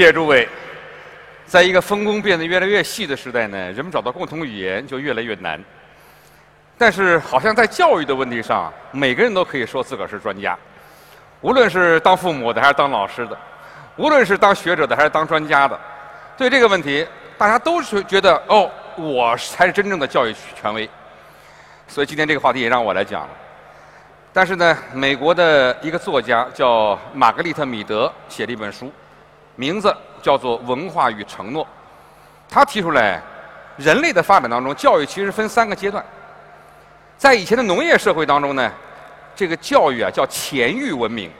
谢谢诸位。在一个分工变得越来越细的时代呢，人们找到共同语言就越来越难。但是，好像在教育的问题上，每个人都可以说自个儿是专家。无论是当父母的，还是当老师的，无论是当学者的，还是当专家的，对这个问题，大家都是觉得哦，我才是真正的教育权威。所以今天这个话题也让我来讲了。但是呢，美国的一个作家叫玛格丽特·米德写了一本书，名字叫做《文化与承诺》。他提出来，人类的发展当中，教育其实分三个阶段。在以前的农业社会当中呢，这个教育啊叫前育文明。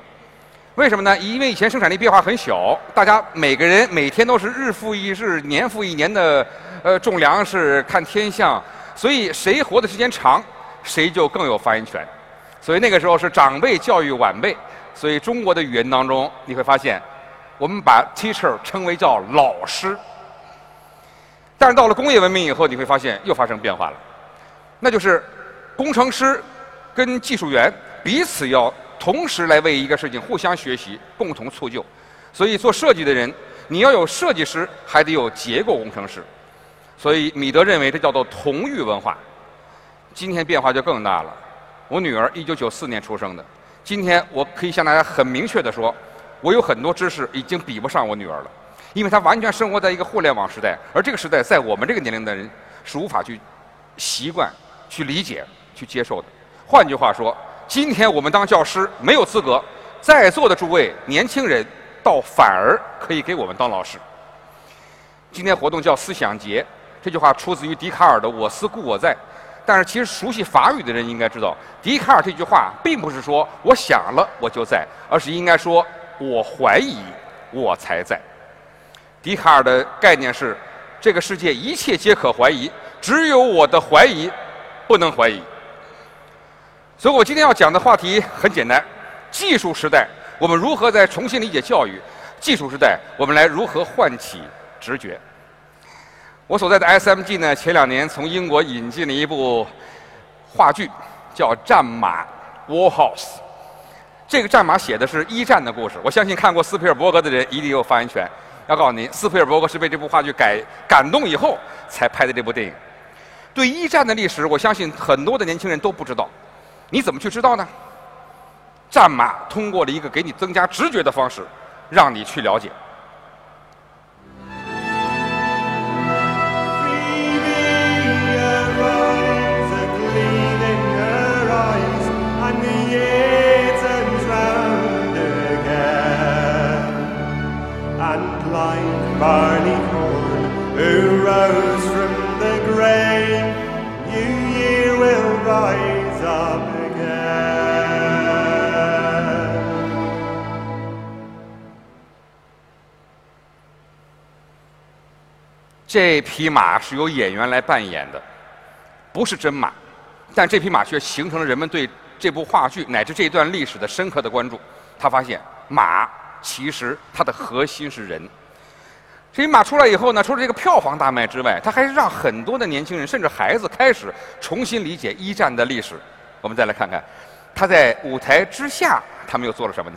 为什么呢？因为以前生产力变化很小，大家每个人每天都是日复一日、年复一年的呃种粮食、看天象，所以谁活的时间长，谁就更有发言权。所以那个时候是长辈教育晚辈。所以中国的语言当中，你会发现，我们把 teacher 称为叫老师。但是到了工业文明以后，你会发现又发生变化了，那就是。工程师跟技术员彼此要同时来为一个事情互相学习，共同促就。所以做设计的人，你要有设计师，还得有结构工程师。所以米德认为这叫做同育文化。今天变化就更大了。我女儿一九九四年出生的，今天我可以向大家很明确的说，我有很多知识已经比不上我女儿了，因为她完全生活在一个互联网时代，而这个时代在我们这个年龄的人是无法去习惯、去理解。去接受的。换句话说，今天我们当教师没有资格，在座的诸位年轻人倒反而可以给我们当老师。今天活动叫思想节，这句话出自于笛卡尔的“我思故我在”。但是其实熟悉法语的人应该知道，笛卡尔这句话并不是说我想了我就在，而是应该说我怀疑我才在。笛卡尔的概念是：这个世界一切皆可怀疑，只有我的怀疑不能怀疑。所以我今天要讲的话题很简单：技术时代，我们如何在重新理解教育；技术时代，我们来如何唤起直觉。我所在的 SMG 呢，前两年从英国引进了一部话剧，叫《战马》（War Horse）。这个战马写的是一战的故事。我相信看过斯皮尔伯格的人一定有发言权。要告诉您，斯皮尔伯格是被这部话剧改感动以后才拍的这部电影。对一战的历史，我相信很多的年轻人都不知道。你怎么去知道呢？战马通过了一个给你增加直觉的方式，让你去了解。Barney corn who rose from the grave, New year will rise up again. 这匹马是由演员来扮演的不是真马。但这匹马却形成了人们对这部话剧乃至这一段历史的深刻的关注。他发现马其实它的核心是人。这匹马出来以后呢，除了这个票房大卖之外，它还是让很多的年轻人甚至孩子开始重新理解一战的历史。我们再来看看，他在舞台之下，他们又做了什么呢？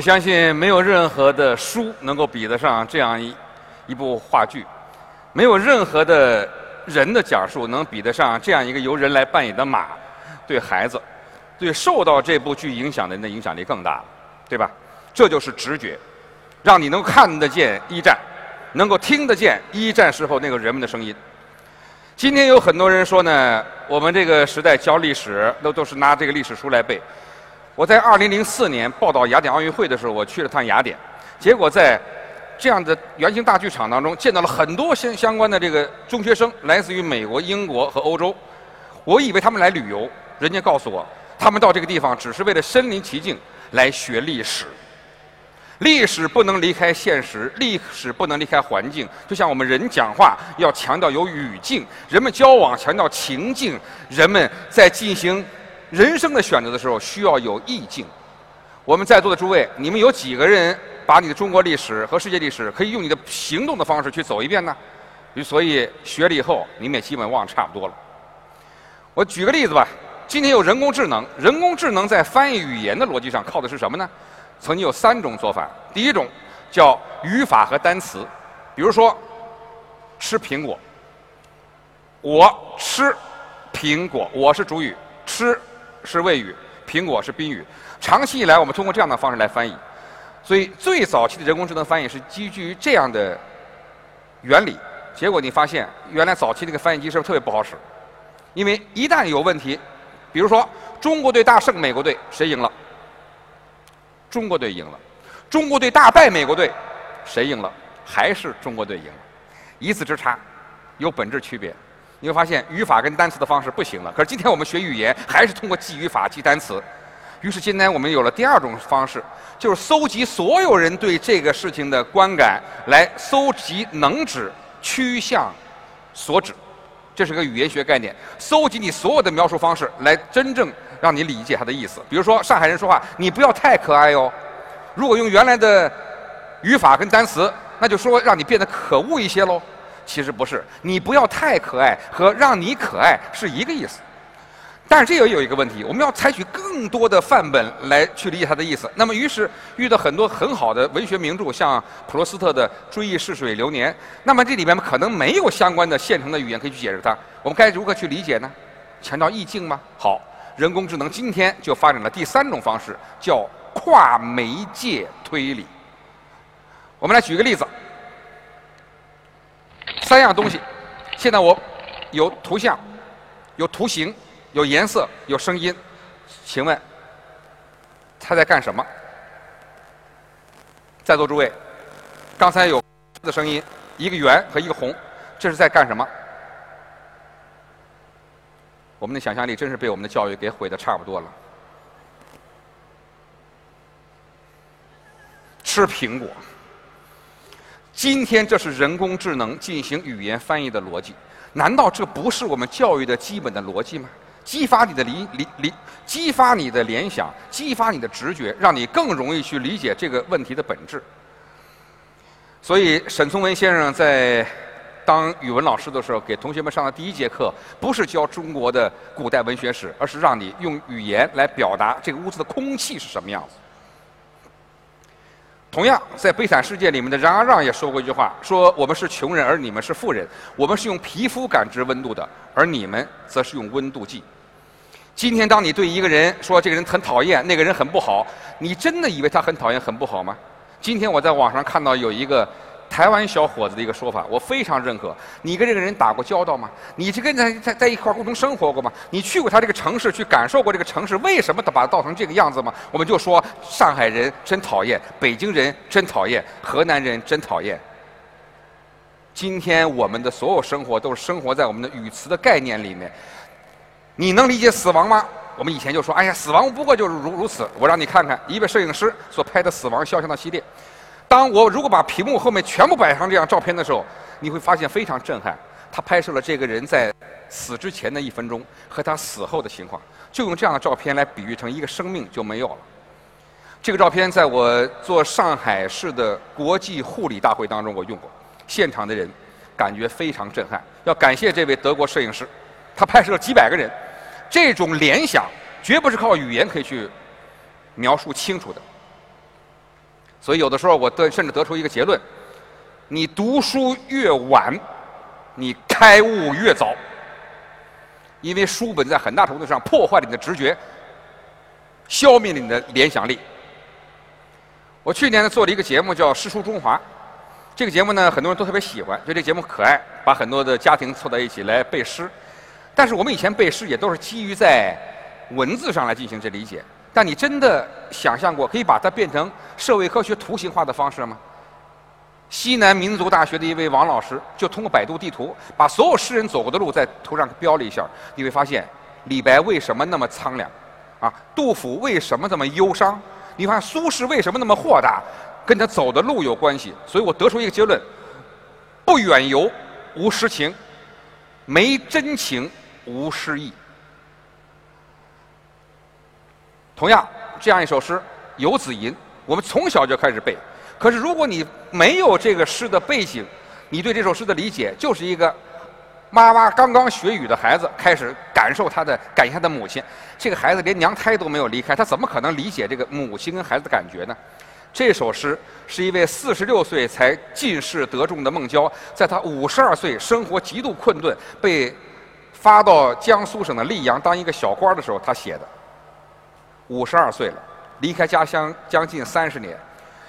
我相信没有任何的书能够比得上这样一一部话剧，没有任何的人的讲述能比得上这样一个由人来扮演的马，对孩子，对受到这部剧影响的人的影响力更大了，对吧？这就是直觉，让你能看得见一战，能够听得见一战时候那个人们的声音。今天有很多人说呢，我们这个时代教历史，都都是拿这个历史书来背。我在二零零四年报道雅典奥运会的时候，我去了趟雅典，结果在这样的圆形大剧场当中，见到了很多相相关的这个中学生，来自于美国、英国和欧洲。我以为他们来旅游，人家告诉我，他们到这个地方只是为了身临其境来学历史。历史不能离开现实，历史不能离开环境。就像我们人讲话要强调有语境，人们交往强调情境，人们在进行。人生的选择的时候需要有意境。我们在座的诸位，你们有几个人把你的中国历史和世界历史可以用你的行动的方式去走一遍呢？所以学了以后，你们也基本忘差不多了。我举个例子吧，今天有人工智能，人工智能在翻译语言的逻辑上靠的是什么呢？曾经有三种做法，第一种叫语法和单词，比如说吃苹果，我吃苹果，我是主语，吃。是谓语，苹果是宾语。长期以来，我们通过这样的方式来翻译，所以最早期的人工智能翻译是基于这样的原理。结果你发现，原来早期那个翻译机是不是特别不好使？因为一旦有问题，比如说中国队大胜美国队，谁赢了？中国队赢了。中国队大败美国队，谁赢了？还是中国队赢了。一字之差，有本质区别。你会发现语法跟单词的方式不行了。可是今天我们学语言还是通过记语法、记单词。于是今天我们有了第二种方式，就是搜集所有人对这个事情的观感，来搜集能指、趋向、所指。这是个语言学概念，搜集你所有的描述方式，来真正让你理解它的意思。比如说上海人说话，你不要太可爱哦。如果用原来的语法跟单词，那就说让你变得可恶一些喽。其实不是，你不要太可爱和让你可爱是一个意思，但是这也有一个问题，我们要采取更多的范本来去理解它的意思。那么，于是遇到很多很好的文学名著，像普罗斯特的《追忆似水流年》，那么这里面可能没有相关的现成的语言可以去解释它。我们该如何去理解呢？强调意境吗？好，人工智能今天就发展了第三种方式，叫跨媒介推理。我们来举个例子。三样东西，现在我有图像、有图形、有颜色、有声音，请问他在干什么？在座诸位，刚才有的声音，一个圆和一个红，这是在干什么？我们的想象力真是被我们的教育给毁的差不多了。吃苹果。今天这是人工智能进行语言翻译的逻辑，难道这不是我们教育的基本的逻辑吗？激发你的理理理，激发你的联想，激发你的直觉，让你更容易去理解这个问题的本质。所以，沈从文先生在当语文老师的时候，给同学们上的第一节课，不是教中国的古代文学史，而是让你用语言来表达这个屋子的空气是什么样子。同样，在《悲惨世界》里面的冉阿让也说过一句话：“说我们是穷人，而你们是富人；我们是用皮肤感知温度的，而你们则是用温度计。”今天，当你对一个人说这个人很讨厌，那个人很不好，你真的以为他很讨厌、很不好吗？今天我在网上看到有一个。台湾小伙子的一个说法，我非常认可。你跟这个人打过交道吗？你是跟他在在一块共同生活过吗？你去过他这个城市，去感受过这个城市为什么他把它造成这个样子吗？我们就说上海人真讨厌，北京人真讨厌，河南人真讨厌。今天我们的所有生活都是生活在我们的语词的概念里面。你能理解死亡吗？我们以前就说，哎呀，死亡不过就是如如此。我让你看看一位摄影师所拍的死亡肖像的系列。当我如果把屏幕后面全部摆上这张照片的时候，你会发现非常震撼。他拍摄了这个人在死之前的一分钟和他死后的情况，就用这样的照片来比喻成一个生命就没有了。这个照片在我做上海市的国际护理大会当中我用过，现场的人感觉非常震撼。要感谢这位德国摄影师，他拍摄了几百个人，这种联想绝不是靠语言可以去描述清楚的。所以有的时候我得甚至得出一个结论：你读书越晚，你开悟越早。因为书本在很大程度上破坏了你的直觉，消灭了你的联想力。我去年呢做了一个节目叫《诗书中华》，这个节目呢很多人都特别喜欢，觉得这节目可爱，把很多的家庭凑在一起来背诗。但是我们以前背诗也都是基于在文字上来进行这理解。但你真的想象过可以把它变成社会科学图形化的方式吗？西南民族大学的一位王老师就通过百度地图，把所有诗人走过的路在图上标了一下。你会发现，李白为什么那么苍凉？啊，杜甫为什么这么忧伤？你看苏轼为什么那么豁达？跟他走的路有关系。所以我得出一个结论：不远游无诗情，没真情无诗意。同样，这样一首诗《游子吟》，我们从小就开始背。可是，如果你没有这个诗的背景，你对这首诗的理解就是一个妈妈刚刚学语的孩子开始感受他的感谢他的母亲。这个孩子连娘胎都没有离开，他怎么可能理解这个母亲跟孩子的感觉呢？这首诗是一位四十六岁才进士得中的孟郊，在他五十二岁生活极度困顿，被发到江苏省的溧阳当一个小官的时候，他写的。五十二岁了，离开家乡将近三十年，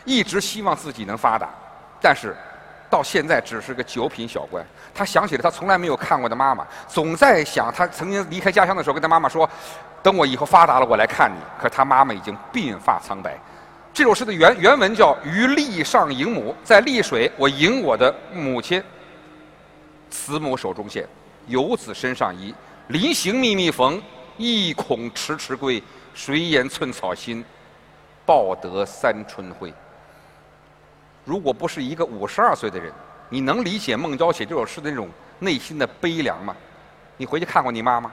一直希望自己能发达，但是到现在只是个九品小官。他想起了他从来没有看过的妈妈，总在想他曾经离开家乡的时候跟他妈妈说：“等我以后发达了，我来看你。”可他妈妈已经鬓发苍白。这首诗的原原文叫“于溧上迎母”，在溧水我迎我的母亲。慈母手中线，游子身上衣。临行密密缝，意恐迟迟归。谁言寸草心，报得三春晖。如果不是一个五十二岁的人，你能理解孟郊写这首诗的那种内心的悲凉吗？你回去看过你妈吗？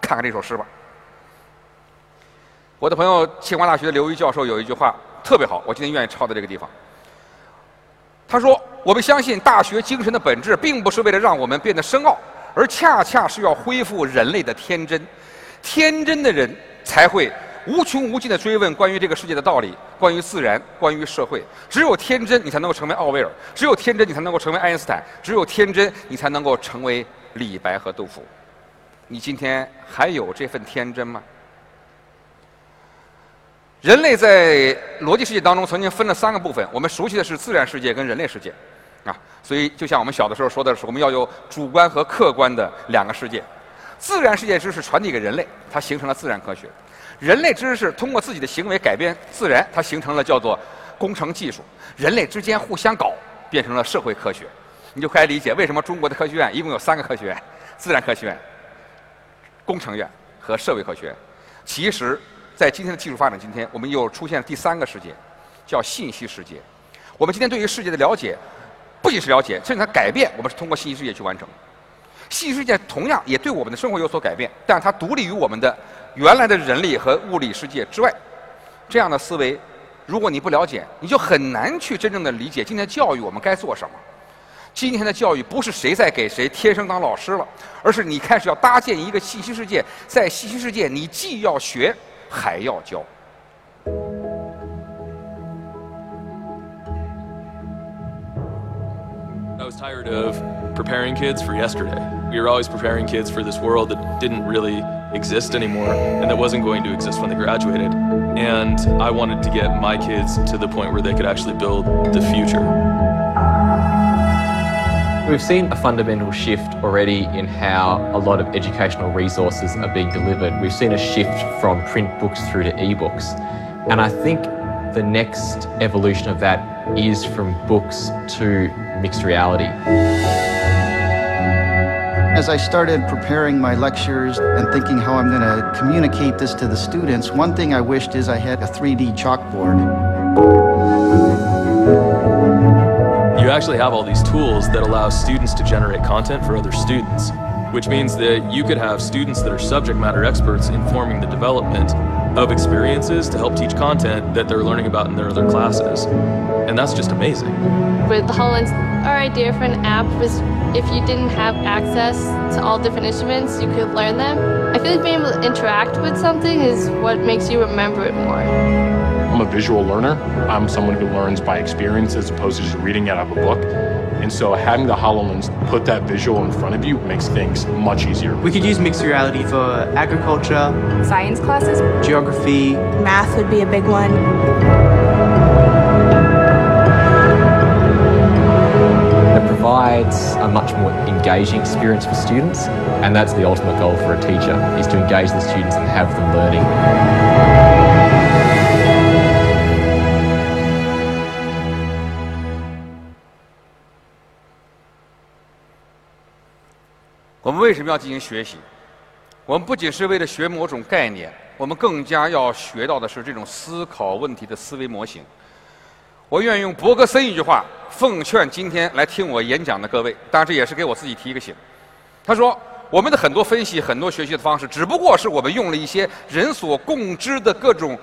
看看这首诗吧。我的朋友清华大学的刘瑜教授有一句话特别好，我今天愿意抄在这个地方。他说：“我们相信大学精神的本质，并不是为了让我们变得深奥，而恰恰是要恢复人类的天真。天真的人。”才会无穷无尽的追问关于这个世界的道理，关于自然，关于社会。只有天真，你才能够成为奥威尔；只有天真，你才能够成为爱因斯坦；只有天真，你才能够成为李白和杜甫。你今天还有这份天真吗？人类在逻辑世界当中曾经分了三个部分，我们熟悉的是自然世界跟人类世界，啊，所以就像我们小的时候说的是，我们要有主观和客观的两个世界。自然世界知识传递给人类，它形成了自然科学；人类知识通过自己的行为改变自然，它形成了叫做工程技术。人类之间互相搞，变成了社会科学。你就可以理解为什么中国的科学院一共有三个科学院：自然科学院、工程院和社会科学院。其实，在今天的技术发展今天，我们又出现了第三个世界，叫信息世界。我们今天对于世界的了解，不仅是了解，甚至它改变，我们是通过信息世界去完成。信息世界同样也对我们的生活有所改变，但它独立于我们的原来的人力和物理世界之外。这样的思维，如果你不了解，你就很难去真正的理解今天教育我们该做什么。今天的教育不是谁在给谁天生当老师了，而是你开始要搭建一个信息世界，在信息世界你既要学还要教。I was tired of preparing kids for yesterday. We were always preparing kids for this world that didn't really exist anymore and that wasn't going to exist when they graduated. And I wanted to get my kids to the point where they could actually build the future. We've seen a fundamental shift already in how a lot of educational resources are being delivered. We've seen a shift from print books through to ebooks. And I think the next evolution of that is from books to mixed reality. As I started preparing my lectures and thinking how I'm going to communicate this to the students, one thing I wished is I had a 3D chalkboard. You actually have all these tools that allow students to generate content for other students, which means that you could have students that are subject matter experts informing the development of experiences to help teach content that they're learning about in their other classes. And that's just amazing. With the HoloLens, our idea for an app was if you didn't have access to all different instruments, you could learn them. I feel like being able to interact with something is what makes you remember it more. I'm a visual learner. I'm someone who learns by experience as opposed to just reading it out of a book. And so having the HoloLens put that visual in front of you makes things much easier. We could use mixed reality for agriculture, Science classes? geography, Math would be a big one. It provides a much more engaging experience for students, and that's the ultimate goal for a teacher, is to engage the students and have them learning. 为什么要进行学习？我们不仅是为了学某种概念，我们更加要学到的是这种思考问题的思维模型。我愿意用伯格森一句话奉劝今天来听我演讲的各位，当然这也是给我自己提一个醒。他说：“我们的很多分析、很多学习的方式，只不过是我们用了一些人所共知的各种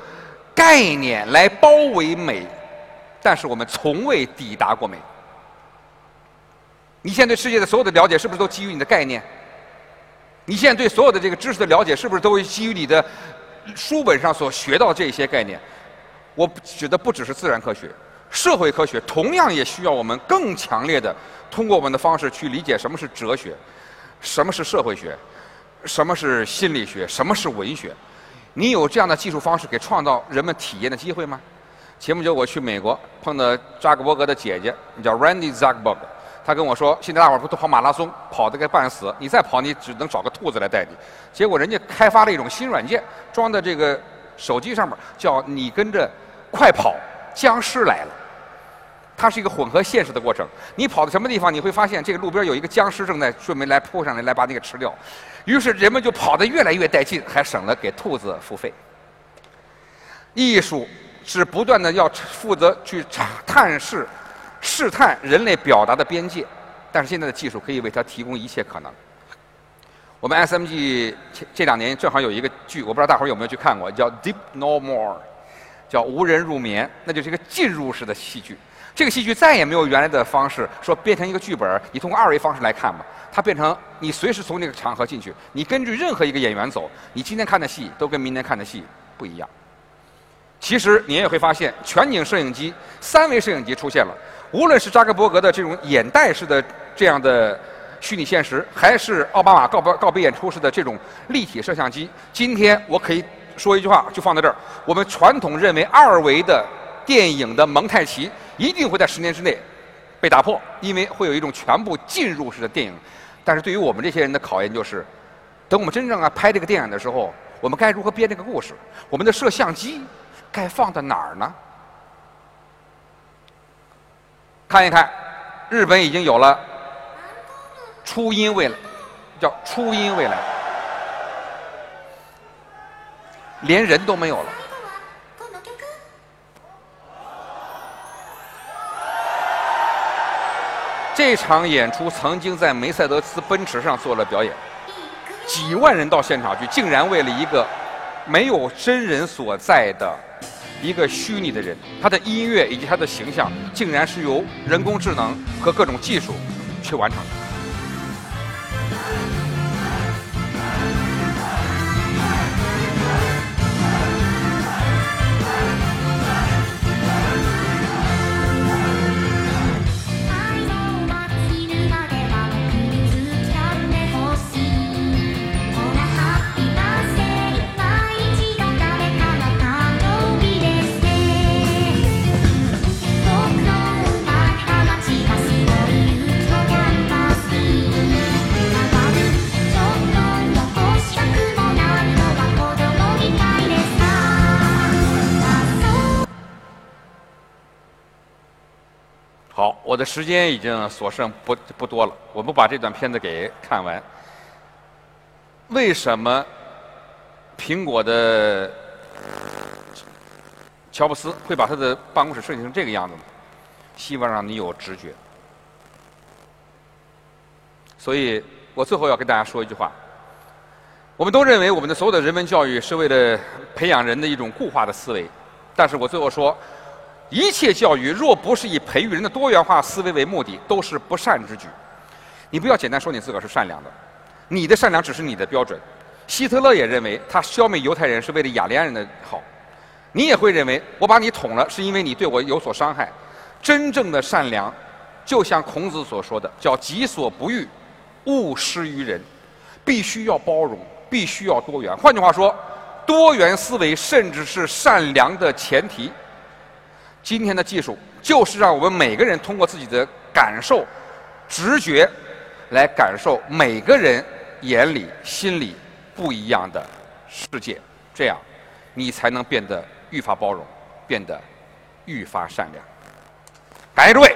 概念来包围美，但是我们从未抵达过美。你现在对世界的所有的了解，是不是都基于你的概念？你现在对所有的这个知识的了解，是不是都基于你的书本上所学到的这些概念？我指的不只是自然科学，社会科学同样也需要我们更强烈的通过我们的方式去理解什么是哲学，什么是社会学，什么是心理学，什么是文学。你有这样的技术方式，给创造人们体验的机会吗？前不久我去美国，碰到扎克伯格的姐姐，叫 Randy Zuckerberg。他跟我说，现在大伙儿不都跑马拉松，跑得个半死，你再跑，你只能找个兔子来带你。结果人家开发了一种新软件，装在这个手机上面，叫你跟着快跑，僵尸来了。它是一个混合现实的过程。你跑到什么地方，你会发现这个路边有一个僵尸正在准备来扑上来，来把你给吃掉。于是人们就跑得越来越带劲，还省了给兔子付费。艺术是不断的要负责去查探视、试探人类表达的边界，但是现在的技术可以为它提供一切可能。我们 SMG 这这两年正好有一个剧，我不知道大伙儿有没有去看过，叫《Deep No More》，叫《无人入眠》，那就是一个进入式的戏剧。这个戏剧再也没有原来的方式说变成一个剧本，你通过二维方式来看吧。它变成你随时从那个场合进去，你根据任何一个演员走，你今天看的戏都跟明天看的戏不一样。其实你也会发现，全景摄影机、三维摄影机出现了。无论是扎克伯格的这种眼袋式的这样的虚拟现实，还是奥巴马告别告别演出式的这种立体摄像机，今天我可以说一句话，就放在这儿：我们传统认为二维的电影的蒙太奇一定会在十年之内被打破，因为会有一种全部进入式的电影。但是对于我们这些人的考验就是，等我们真正啊拍这个电影的时候，我们该如何编这个故事？我们的摄像机该放在哪儿呢？看一看，日本已经有了初音未来，叫初音未来，连人都没有了。这场演出曾经在梅赛德斯奔驰上做了表演，几万人到现场去，竟然为了一个没有真人所在的一个虚拟的人，他的音乐以及他的形象，竟然是由人工智能和各种技术去完成的。我的时间已经所剩不不多了，我们把这段片子给看完。为什么苹果的乔布斯会把他的办公室设计成这个样子呢？希望让你有直觉。所以我最后要跟大家说一句话：我们都认为我们的所有的人文教育是为了培养人的一种固化的思维，但是我最后说。一切教育若不是以培育人的多元化思维为目的，都是不善之举。你不要简单说你自个儿是善良的，你的善良只是你的标准。希特勒也认为他消灭犹太人是为了雅利安人的好，你也会认为我把你捅了，是因为你对我有所伤害。真正的善良，就像孔子所说的，叫“己所不欲，勿施于人”，必须要包容，必须要多元。换句话说，多元思维甚至是善良的前提。今天的技术就是让我们每个人通过自己的感受、直觉，来感受每个人眼里、心里不一样的世界，这样你才能变得愈发包容，变得愈发善良。感谢诸位。